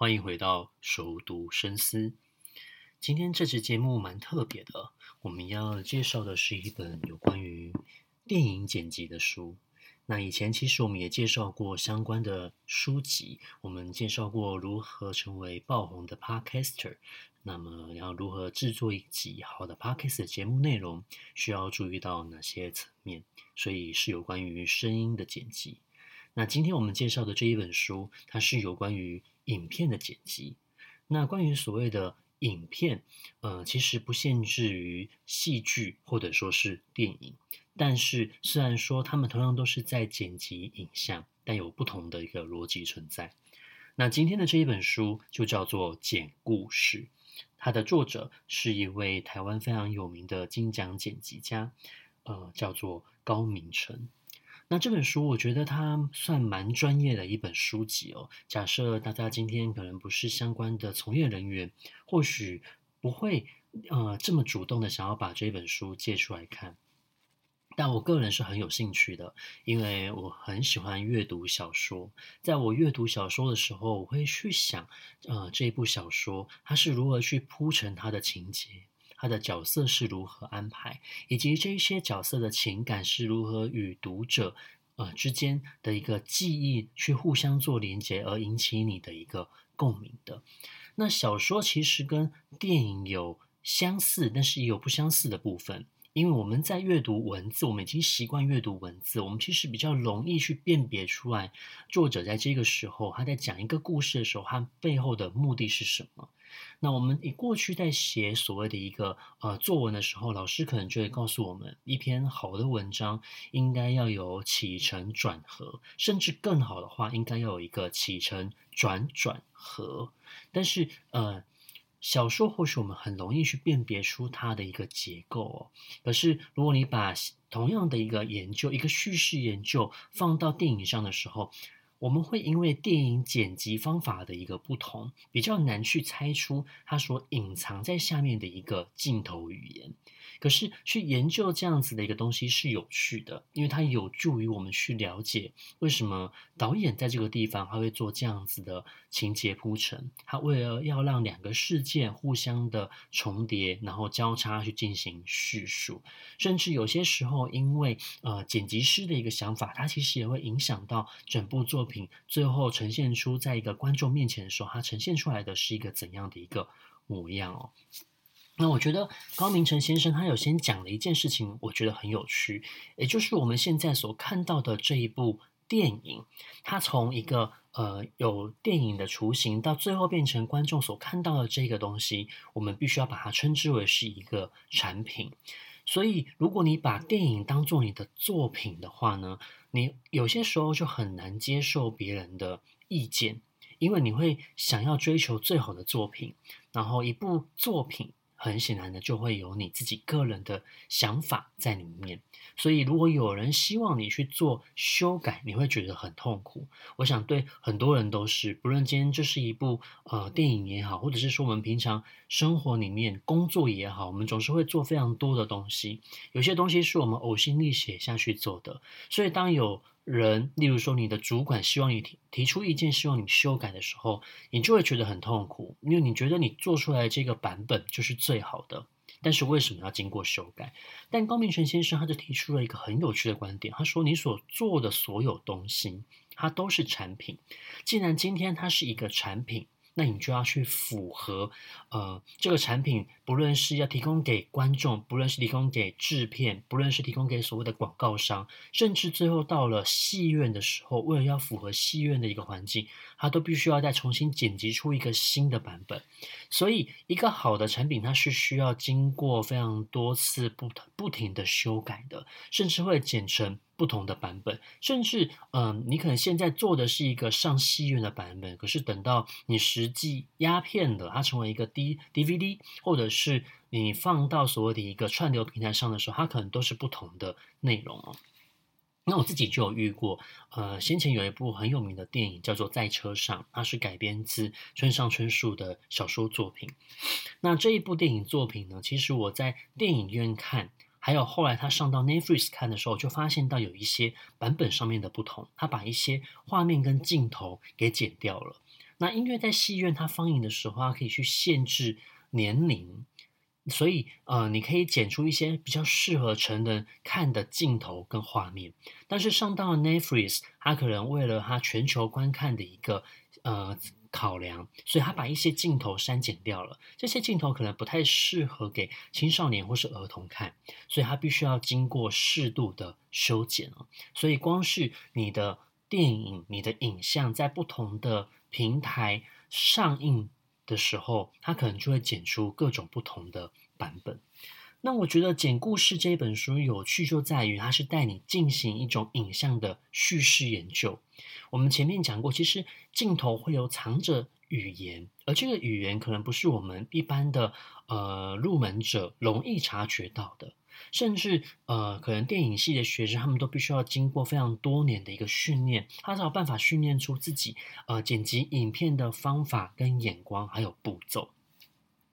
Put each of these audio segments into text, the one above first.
欢迎回到熟读深思。今天这期节目蛮特别的，我们要介绍的是一本有关于电影剪辑的书。那以前其实我们也介绍过相关的书籍，我们介绍过如何成为爆红的 Podcaster，那么要如何制作一集好的 Podcast 节目内容，需要注意到哪些层面？所以是有关于声音的剪辑。那今天我们介绍的这一本书，它是有关于影片的剪辑。那关于所谓的影片，呃，其实不限制于戏剧或者说是电影。但是虽然说他们同样都是在剪辑影像，但有不同的一个逻辑存在。那今天的这一本书就叫做《剪故事》，它的作者是一位台湾非常有名的金奖剪辑家，呃，叫做高明成。那这本书，我觉得它算蛮专业的一本书籍哦。假设大家今天可能不是相关的从业人员，或许不会呃这么主动的想要把这本书借出来看。但我个人是很有兴趣的，因为我很喜欢阅读小说。在我阅读小说的时候，我会去想，呃，这部小说它是如何去铺陈它的情节。他的角色是如何安排，以及这些角色的情感是如何与读者呃之间的一个记忆去互相做连接，而引起你的一个共鸣的。那小说其实跟电影有相似，但是也有不相似的部分。因为我们在阅读文字，我们已经习惯阅读文字，我们其实比较容易去辨别出来作者在这个时候他在讲一个故事的时候，他背后的目的是什么。那我们以过去在写所谓的一个呃作文的时候，老师可能就会告诉我们，一篇好的文章应该要有起承转合，甚至更好的话，应该要有一个起承转转合。但是呃，小说或许我们很容易去辨别出它的一个结构哦。可是如果你把同样的一个研究，一个叙事研究放到电影上的时候，我们会因为电影剪辑方法的一个不同，比较难去猜出它所隐藏在下面的一个镜头语言。可是去研究这样子的一个东西是有趣的，因为它有助于我们去了解为什么导演在这个地方他会做这样子的情节铺陈。他为了要让两个事件互相的重叠，然后交叉去进行叙述，甚至有些时候因为呃剪辑师的一个想法，它其实也会影响到整部作品最后呈现出在一个观众面前的时候，它呈现出来的是一个怎样的一个模样哦。那我觉得高明成先生他有先讲了一件事情，我觉得很有趣，也就是我们现在所看到的这一部电影，它从一个呃有电影的雏形，到最后变成观众所看到的这个东西，我们必须要把它称之为是一个产品。所以，如果你把电影当做你的作品的话呢，你有些时候就很难接受别人的意见，因为你会想要追求最好的作品，然后一部作品。很显然的，就会有你自己个人的想法在里面。所以，如果有人希望你去做修改，你会觉得很痛苦。我想，对很多人都是，不论今天这是一部呃电影也好，或者是说我们平常生活里面工作也好，我们总是会做非常多的东西。有些东西是我们呕心沥血下去做的。所以，当有人，例如说你的主管希望你提提出意见，希望你修改的时候，你就会觉得很痛苦，因为你觉得你做出来这个版本就是最好的，但是为什么要经过修改？但高明成先生他就提出了一个很有趣的观点，他说：“你所做的所有东西，它都是产品。既然今天它是一个产品。”那你就要去符合，呃，这个产品不论是要提供给观众，不论是提供给制片，不论是提供给所谓的广告商，甚至最后到了戏院的时候，为了要符合戏院的一个环境，它都必须要再重新剪辑出一个新的版本。所以，一个好的产品，它是需要经过非常多次不不停的修改的，甚至会剪成。不同的版本，甚至，嗯、你可能现在做的是一个上戏院的版本，可是等到你实际压片的，它成为一个 D DVD，或者是你放到所谓的一个串流平台上的时候，它可能都是不同的内容哦。那我自己就有遇过，呃，先前有一部很有名的电影叫做《在车上》，它是改编自村上春树的小说作品。那这一部电影作品呢，其实我在电影院看。还有后来他上到 Netflix 看的时候，就发现到有一些版本上面的不同，他把一些画面跟镜头给剪掉了。那音乐在戏院它放映的时候，它可以去限制年龄。所以，呃，你可以剪出一些比较适合成人看的镜头跟画面。但是上到 Netflix，它可能为了它全球观看的一个呃考量，所以他把一些镜头删减掉了。这些镜头可能不太适合给青少年或是儿童看，所以他必须要经过适度的修剪了。所以，光是你的电影、你的影像在不同的平台上映的时候，它可能就会剪出各种不同的版本。那我觉得《剪故事》这一本书有趣就在于，它是带你进行一种影像的叙事研究。我们前面讲过，其实镜头会有藏着语言，而这个语言可能不是我们一般的呃入门者容易察觉到的。甚至呃，可能电影系的学生，他们都必须要经过非常多年的一个训练，他才有办法训练出自己呃剪辑影片的方法跟眼光还有步骤。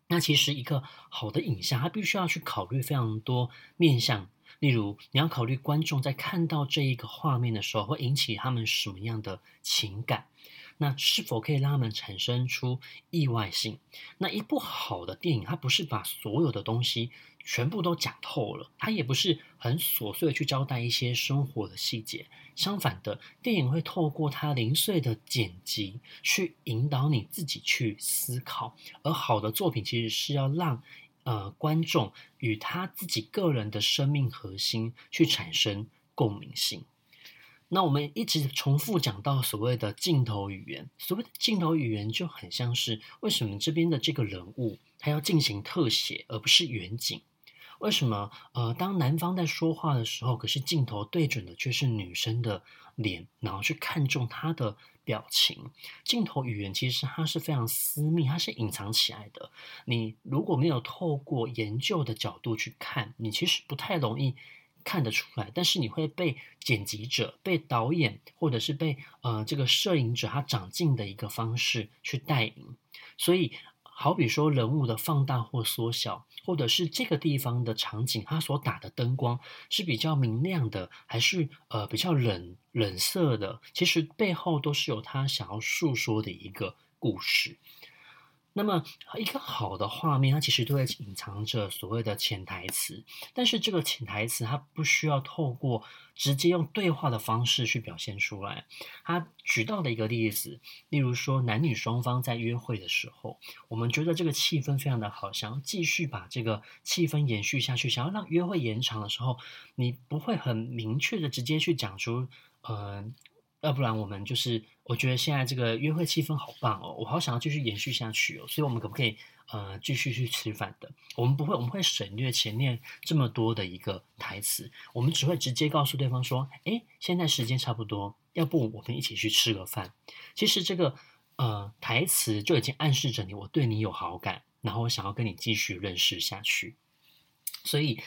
那其实一个好的影像，它必须要去考虑非常多面向，例如你要考虑观众在看到这一个画面的时候，会引起他们什么样的情感。那是否可以让他们产生出意外性？那一部好的电影，它不是把所有的东西全部都讲透了，它也不是很琐碎的去交代一些生活的细节。相反的，电影会透过它零碎的剪辑，去引导你自己去思考。而好的作品其实是要让呃观众与他自己个人的生命核心去产生共鸣性。那我们一直重复讲到所谓的镜头语言，所谓的镜头语言就很像是为什么这边的这个人物他要进行特写而不是远景？为什么呃当男方在说话的时候，可是镜头对准的却是女生的脸，然后去看重她的表情？镜头语言其实它是非常私密，它是隐藏起来的。你如果没有透过研究的角度去看，你其实不太容易。看得出来，但是你会被剪辑者、被导演，或者是被呃这个摄影者他长进的一个方式去带领。所以，好比说人物的放大或缩小，或者是这个地方的场景，它所打的灯光是比较明亮的，还是呃比较冷冷色的，其实背后都是有他想要诉说的一个故事。那么，一个好的画面，它其实都会隐藏着所谓的潜台词。但是，这个潜台词它不需要透过直接用对话的方式去表现出来。他举到的一个例子，例如说男女双方在约会的时候，我们觉得这个气氛非常的好，想要继续把这个气氛延续下去，想要让约会延长的时候，你不会很明确的直接去讲出，呃。要不然我们就是，我觉得现在这个约会气氛好棒哦，我好想要继续延续下去哦，所以我们可不可以呃继续去吃饭的？我们不会，我们会省略前面这么多的一个台词，我们只会直接告诉对方说，诶，现在时间差不多，要不我们一起去吃个饭？其实这个呃台词就已经暗示着你，我对你有好感，然后我想要跟你继续认识下去，所以。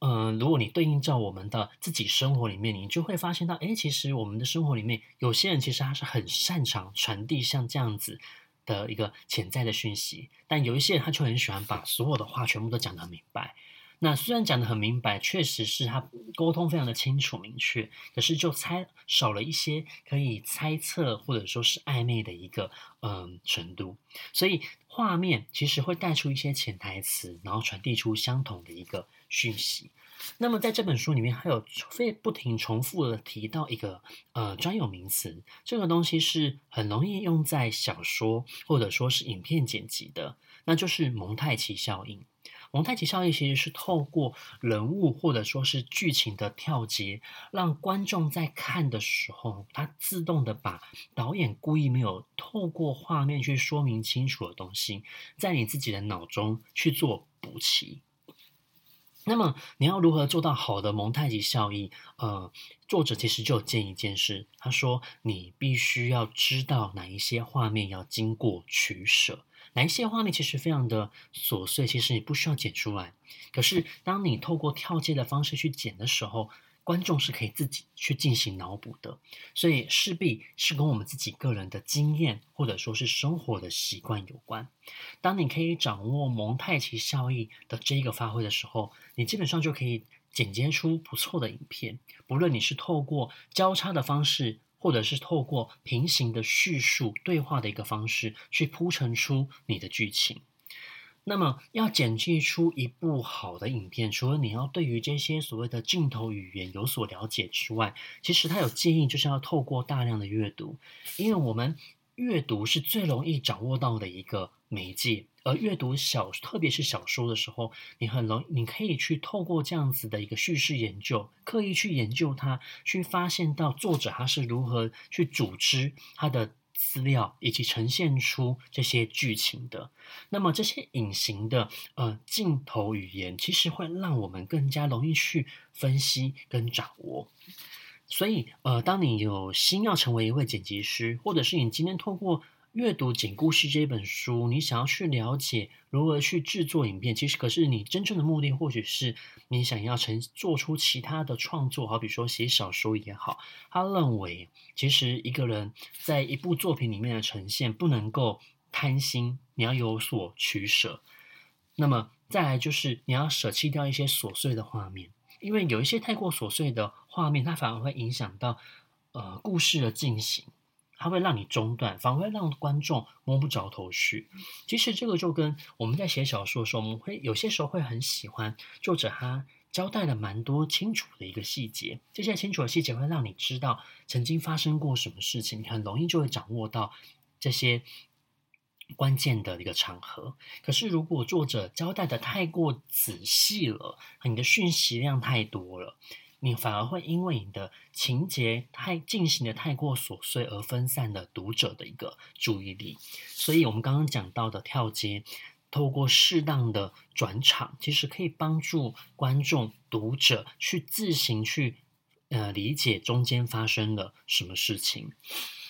嗯、如果你对应照我们的自己生活里面，你就会发现到，哎，其实我们的生活里面，有些人其实他是很擅长传递像这样子的一个潜在的讯息，但有一些人他就很喜欢把所有的话全部都讲得很明白。那虽然讲得很明白，确实是他沟通非常的清楚明确，可是就猜少了一些可以猜测或者说是暧昧的一个嗯、程度，所以画面其实会带出一些潜台词，然后传递出相同的一个讯息。那么在这本书里面，还有非不停重复的提到一个呃专有名词，这个东西是很容易用在小说或者说是影片剪辑的，那就是蒙太奇效应。蒙太奇效应其实是透过人物或者说是剧情的跳接，让观众在看的时候，他自动的把导演故意没有透过画面去说明清楚的东西，在你自己的脑中去做补齐。那么你要如何做到好的蒙太奇效应？呃，作者其实就建议一件事，他说你必须要知道哪一些画面要经过取舍。哪一些画面其实非常的琐碎，其实你不需要剪出来。可是当你透过跳接的方式去剪的时候，观众是可以自己去进行脑补的。所以势必是跟我们自己个人的经验或者说是生活的习惯有关。当你可以掌握蒙太奇效应的这一个发挥的时候，你基本上就可以剪接出不错的影片。不论你是透过交叉的方式。或者是透过平行的叙述对话的一个方式去铺陈出你的剧情。那么，要剪辑出一部好的影片，除了你要对于这些所谓的镜头语言有所了解之外，其实他有建议就是要透过大量的阅读，因为我们阅读是最容易掌握到的一个媒介。而阅读小，特别是小说的时候，你很容易，你可以去透过这样子的一个叙事研究，刻意去研究它，去发现到作者他是如何去组织他的。资料以及呈现出这些剧情的，那么这些隐形的呃镜头语言，其实会让我们更加容易去分析跟掌握。所以呃，当你有心要成为一位剪辑师，或者是你今天透过阅读《剪故事》这本书，你想要去了解如何去制作影片，其实可是你真正的目的，或许是你想要成做出其他的创作，好比说写小说也好。他认为，其实一个人在一部作品里面的呈现，不能够贪心，你要有所取舍。那么再来就是你要舍弃掉一些琐碎的画面，因为有一些太过琐碎的画面，它反而会影响到呃故事的进行。它会让你中断，反而会让观众摸不着头绪。其实这个就跟我们在写小说的时候，我们会有些时候会很喜欢作者他交代了蛮多清楚的一个细节，这些清楚的细节会让你知道曾经发生过什么事情，你很容易就会掌握到这些关键的一个场合。可是如果作者交代的太过仔细了，你的讯息量太多了。你反而会因为你的情节太进行的太过琐碎而分散了读者的一个注意力，所以我们刚刚讲到的跳接，透过适当的转场，其实可以帮助观众读者去自行去呃理解中间发生了什么事情。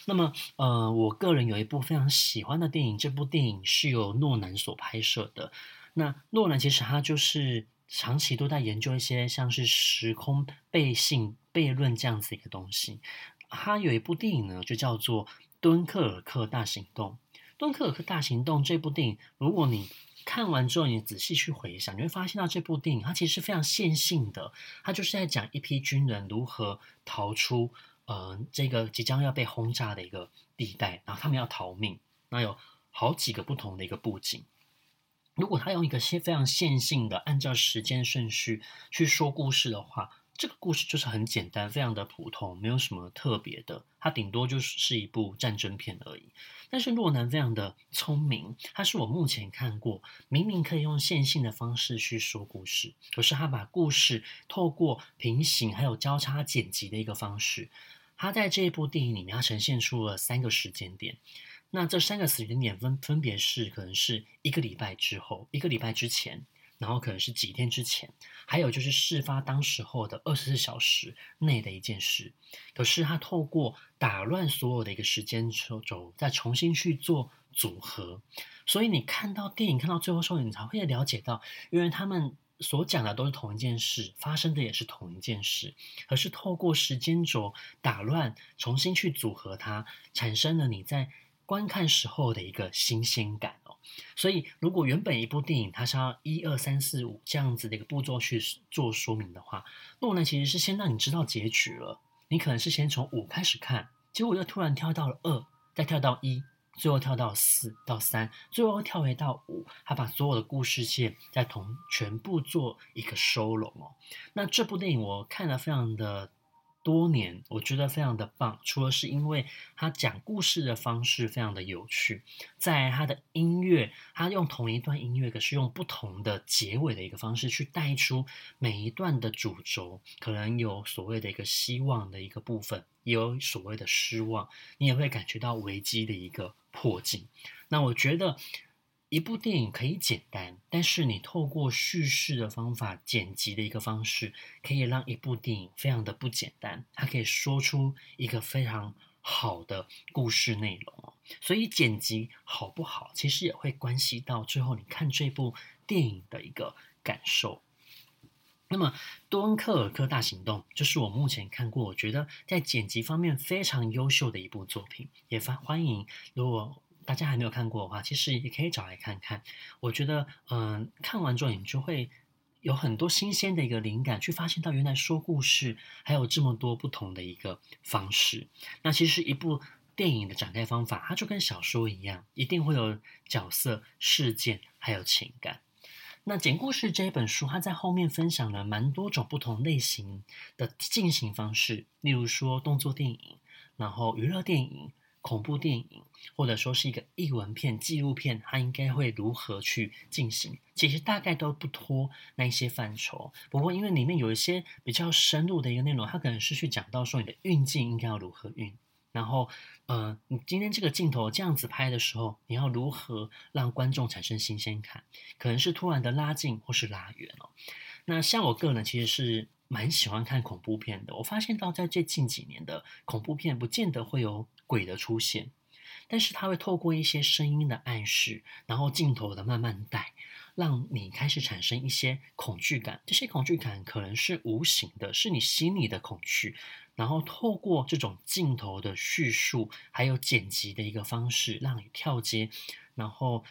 那么呃，我个人有一部非常喜欢的电影，这部电影是由诺兰所拍摄的。那诺兰其实他就是。长期都在研究一些像是时空悖性悖论这样子一个东西。他有一部电影呢，就叫做《敦刻尔克大行动》。《敦刻尔克大行动》这部电影，如果你看完之后，你仔细去回想，你会发现到这部电影它其实是非常线性的。它就是在讲一批军人如何逃出呃这个即将要被轰炸的一个地带，然后他们要逃命。那有好几个不同的一个布景。如果他用一个线非常线性的按照时间顺序去说故事的话，这个故事就是很简单，非常的普通，没有什么特别的。它顶多就是是一部战争片而已。但是诺兰非常的聪明，他是我目前看过明明可以用线性的方式去说故事，可是他把故事透过平行还有交叉剪辑的一个方式，他在这一部电影里面，他呈现出了三个时间点。那这三个时间点分分别是，可能是一个礼拜之后，一个礼拜之前，然后可能是几天之前，还有就是事发当时候的二十四小时内的一件事。可是他透过打乱所有的一个时间轴，再重新去做组合，所以你看到电影看到最后时候，你才会了解到，因为他们所讲的都是同一件事，发生的也是同一件事，可是透过时间轴打乱，重新去组合它，产生了你在。观看时候的一个新鲜感哦，所以如果原本一部电影它是要一二三四五这样子的一个步骤去做说明的话，诺兰其实是先让你知道结局了。你可能是先从五开始看，结果又突然跳到了二，再跳到一，最后跳到四到三，最后跳回到五，他把所有的故事线再同全部做一个收拢哦。那这部电影我看了非常的。多年，我觉得非常的棒。除了是因为他讲故事的方式非常的有趣，在他的音乐，他用同一段音乐，可是用不同的结尾的一个方式去带出每一段的主轴，可能有所谓的一个希望的一个部分，也有所谓的失望，你也会感觉到危机的一个迫近。那我觉得。一部电影可以简单，但是你透过叙事的方法、剪辑的一个方式，可以让一部电影非常的不简单。它可以说出一个非常好的故事内容。所以剪辑好不好，其实也会关系到最后你看这部电影的一个感受。那么《敦刻尔克大行动》就是我目前看过，我觉得在剪辑方面非常优秀的一部作品，也欢欢迎如果。大家还没有看过的话，其实也可以找来看看。我觉得，嗯、看完之后你就会有很多新鲜的一个灵感，去发现到原来说故事还有这么多不同的一个方式。那其实一部电影的展开方法，它就跟小说一样，一定会有角色、事件还有情感。那讲故事这一本书，它在后面分享了蛮多种不同类型的进行方式，例如说动作电影，然后娱乐电影。恐怖电影，或者说是一个译文片、纪录片，它应该会如何去进行？其实大概都不脱那一些范畴。不过，因为里面有一些比较深入的一个内容，它可能是去讲到说你的运镜应该要如何运，然后，呃，你今天这个镜头这样子拍的时候，你要如何让观众产生新鲜感？可能是突然的拉近或是拉远哦。那像我个人其实是。蛮喜欢看恐怖片的。我发现到在最近几年的恐怖片，不见得会有鬼的出现，但是它会透过一些声音的暗示，然后镜头的慢慢带，让你开始产生一些恐惧感。这些恐惧感可能是无形的，是你心里的恐惧。然后透过这种镜头的叙述，还有剪辑的一个方式，让你跳接，然后。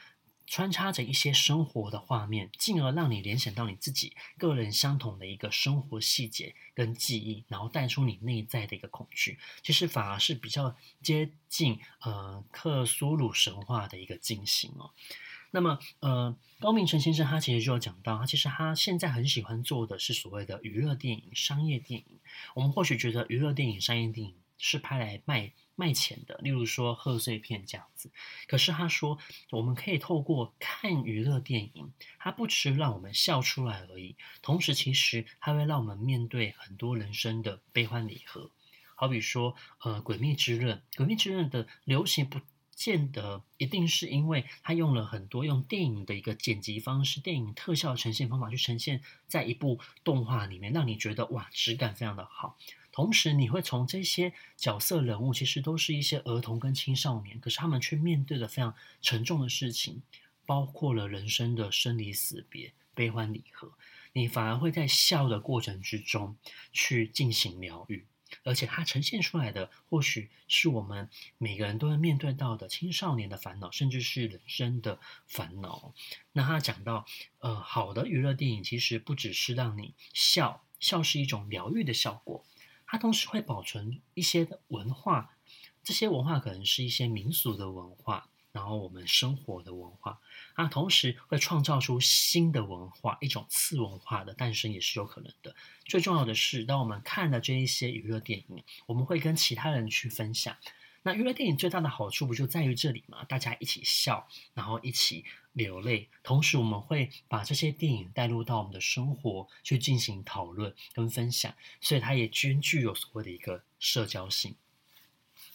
穿插着一些生活的画面，进而让你联想到你自己个人相同的一个生活细节跟记忆，然后带出你内在的一个恐惧，其实反而是比较接近呃克苏鲁神话的一个进行哦。那么呃高明成先生他其实就有讲到，他其实他现在很喜欢做的是所谓的娱乐电影、商业电影。我们或许觉得娱乐电影、商业电影是拍来卖。卖钱的，例如说贺岁片这样子。可是他说，我们可以透过看娱乐电影，它不只是让我们笑出来而已，同时其实它会让我们面对很多人生的悲欢离合。好比说，呃，《鬼灭之刃》，《鬼灭之刃》的流行不见得一定是因为它用了很多用电影的一个剪辑方式、电影特效呈现方法去呈现在一部动画里面，让你觉得哇，质感非常的好。同时，你会从这些角色人物，其实都是一些儿童跟青少年，可是他们却面对了非常沉重的事情，包括了人生的生离死别、悲欢离合。你反而会在笑的过程之中去进行疗愈，而且它呈现出来的，或许是我们每个人都会面对到的青少年的烦恼，甚至是人生的烦恼。那他讲到，呃，好的娱乐电影其实不只是让你笑，笑是一种疗愈的效果。它同时会保存一些的文化，这些文化可能是一些民俗的文化，然后我们生活的文化，它同时会创造出新的文化，一种次文化的诞生也是有可能的。最重要的是，当我们看了这一些娱乐电影，我们会跟其他人去分享。那娱乐电影最大的好处不就在于这里吗？大家一起笑，然后一起流泪，同时我们会把这些电影带入到我们的生活去进行讨论跟分享，所以它也均具有所谓的一个社交性。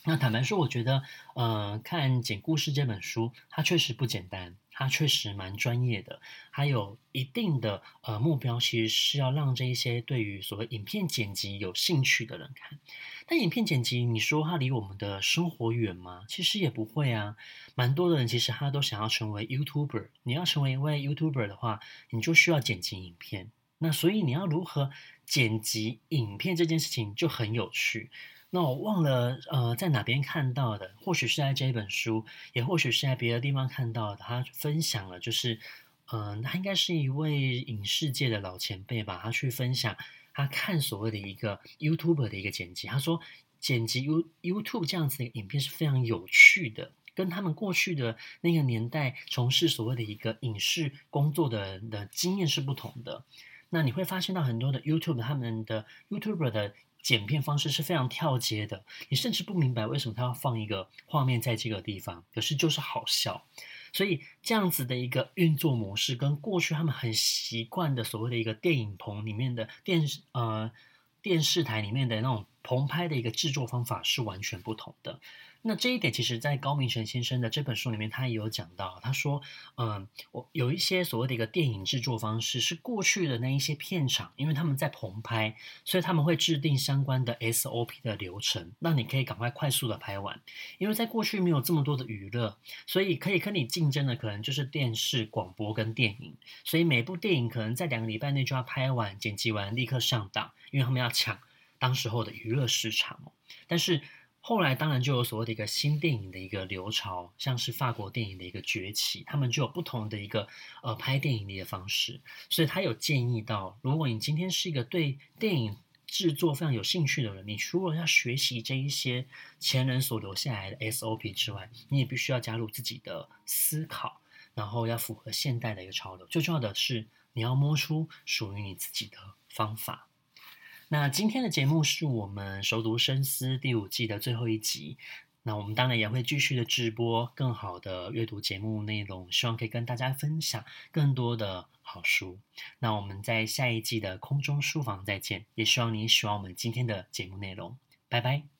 那坦白说，我觉得，呃，看《简故事》这本书，它确实不简单。它确实蛮专业的，还有一定的呃目标，其实是要让这一些对于所谓影片剪辑有兴趣的人看。但影片剪辑，你说它离我们的生活远吗？其实也不会啊。蛮多的人其实他都想要成为 YouTuber。你要成为一位 YouTuber 的话，你就需要剪辑影片。那所以你要如何剪辑影片这件事情就很有趣。那我忘了，呃，在哪边看到的？或许是在这一本书，也或许是在别的地方看到的。他分享了，就是，嗯、他应该是一位影视界的老前辈吧。他去分享他看所谓的一个 YouTube 的一个剪辑。他说，剪辑 You YouTube 这样子的影片是非常有趣的，跟他们过去的那个年代从事所谓的一个影视工作的人的经验是不同的。那你会发现到很多的 YouTube 他们的 YouTuber 的。剪片方式是非常跳接的，你甚至不明白为什么他要放一个画面在这个地方，可是就是好笑。所以这样子的一个运作模式，跟过去他们很习惯的所谓的一个电影棚里面的电视呃电视台里面的那种棚拍的一个制作方法是完全不同的。那这一点，其实，在高明成先生的这本书里面，他也有讲到。他说，嗯，我有一些所谓的一个电影制作方式，是过去的那一些片场，因为他们在棚拍，所以他们会制定相关的 SOP 的流程，让你可以赶快快速的拍完。因为在过去没有这么多的娱乐，所以可以跟你竞争的可能就是电视、广播跟电影。所以每部电影可能在两个礼拜内就要拍完、剪辑完，立刻上档，因为他们要抢当时候的娱乐市场。但是后来当然就有所谓的一个新电影的一个流潮，像是法国电影的一个崛起，他们就有不同的一个呃拍电影的一个方式。所以他有建议到，如果你今天是一个对电影制作非常有兴趣的人，你除了要学习这一些前人所留下来的 SOP 之外，你也必须要加入自己的思考，然后要符合现代的一个潮流。最重要的是，你要摸出属于你自己的方法。那今天的节目是我们熟读深思第五季的最后一集。那我们当然也会继续的直播更好的阅读节目内容，希望可以跟大家分享更多的好书。那我们在下一季的空中书房再见，也希望你喜欢我们今天的节目内容。拜拜。